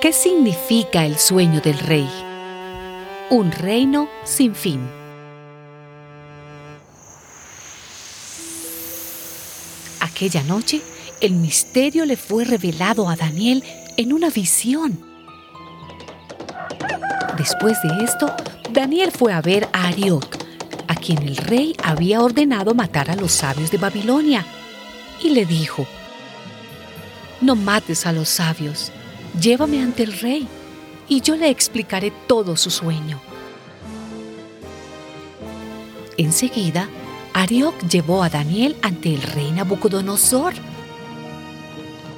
¿Qué significa el sueño del rey? Un reino sin fin. Aquella noche, el misterio le fue revelado a Daniel en una visión. Después de esto, Daniel fue a ver a Arioc, a quien el rey había ordenado matar a los sabios de Babilonia, y le dijo, No mates a los sabios, llévame ante el rey, y yo le explicaré todo su sueño. Enseguida, Arioc llevó a Daniel ante el rey Nabucodonosor.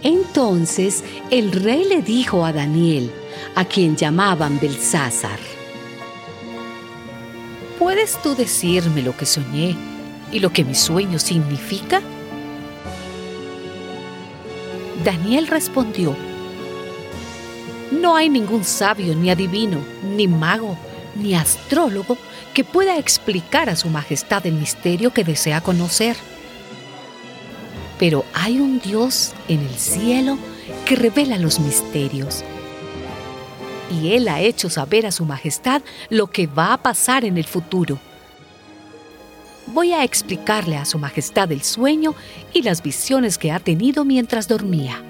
Entonces el rey le dijo a Daniel, a quien llamaban Belsázar, ¿Puedes tú decirme lo que soñé y lo que mi sueño significa? Daniel respondió, No hay ningún sabio, ni adivino, ni mago, ni astrólogo que pueda explicar a su majestad el misterio que desea conocer. Pero hay un Dios en el cielo que revela los misterios. Y Él ha hecho saber a su majestad lo que va a pasar en el futuro. Voy a explicarle a su majestad el sueño y las visiones que ha tenido mientras dormía.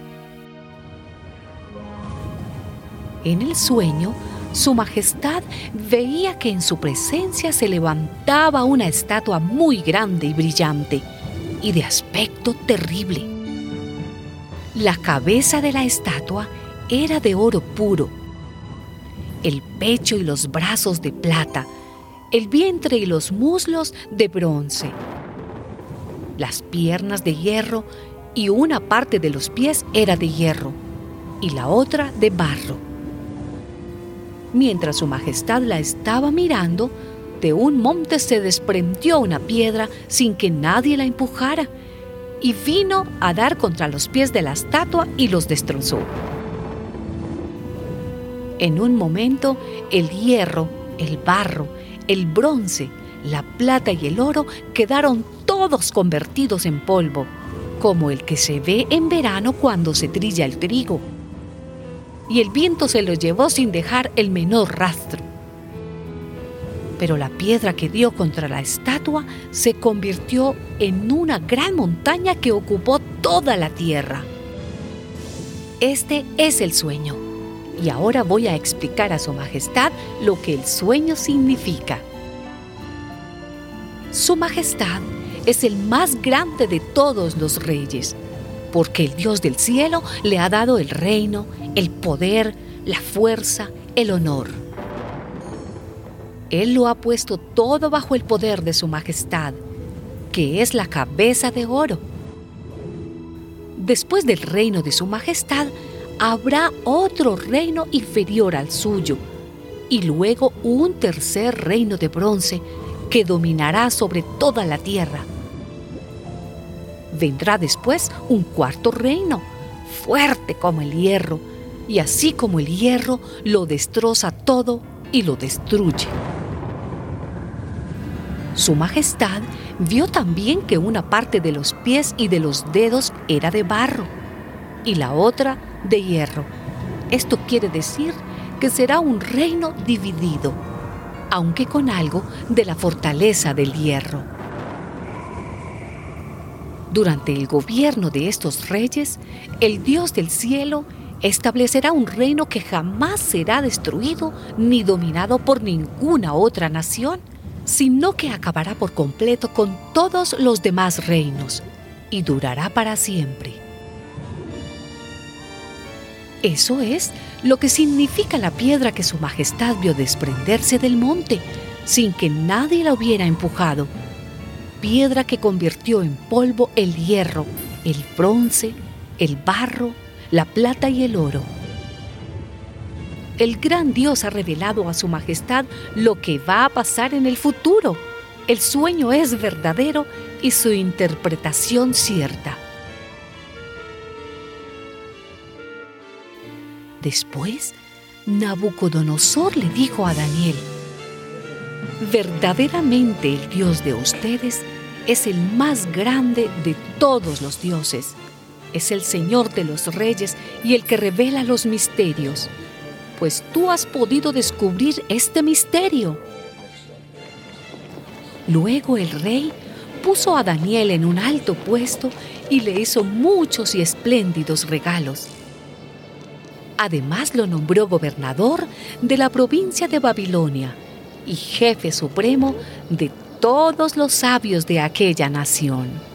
En el sueño, su Majestad veía que en su presencia se levantaba una estatua muy grande y brillante y de aspecto terrible. La cabeza de la estatua era de oro puro, el pecho y los brazos de plata, el vientre y los muslos de bronce, las piernas de hierro y una parte de los pies era de hierro y la otra de barro. Mientras su majestad la estaba mirando, de un monte se desprendió una piedra sin que nadie la empujara y vino a dar contra los pies de la estatua y los destrozó. En un momento, el hierro, el barro, el bronce, la plata y el oro quedaron todos convertidos en polvo, como el que se ve en verano cuando se trilla el trigo y el viento se lo llevó sin dejar el menor rastro. Pero la piedra que dio contra la estatua se convirtió en una gran montaña que ocupó toda la tierra. Este es el sueño. Y ahora voy a explicar a Su Majestad lo que el sueño significa. Su Majestad es el más grande de todos los reyes porque el Dios del cielo le ha dado el reino, el poder, la fuerza, el honor. Él lo ha puesto todo bajo el poder de su majestad, que es la cabeza de oro. Después del reino de su majestad, habrá otro reino inferior al suyo, y luego un tercer reino de bronce que dominará sobre toda la tierra vendrá después un cuarto reino, fuerte como el hierro, y así como el hierro lo destroza todo y lo destruye. Su Majestad vio también que una parte de los pies y de los dedos era de barro y la otra de hierro. Esto quiere decir que será un reino dividido, aunque con algo de la fortaleza del hierro. Durante el gobierno de estos reyes, el Dios del cielo establecerá un reino que jamás será destruido ni dominado por ninguna otra nación, sino que acabará por completo con todos los demás reinos y durará para siempre. Eso es lo que significa la piedra que Su Majestad vio desprenderse del monte sin que nadie la hubiera empujado piedra que convirtió en polvo el hierro, el bronce, el barro, la plata y el oro. El gran Dios ha revelado a su majestad lo que va a pasar en el futuro. El sueño es verdadero y su interpretación cierta. Después, Nabucodonosor le dijo a Daniel, verdaderamente el Dios de ustedes es el más grande de todos los dioses. Es el Señor de los reyes y el que revela los misterios. Pues tú has podido descubrir este misterio. Luego el rey puso a Daniel en un alto puesto y le hizo muchos y espléndidos regalos. Además lo nombró gobernador de la provincia de Babilonia y jefe supremo de todos los sabios de aquella nación.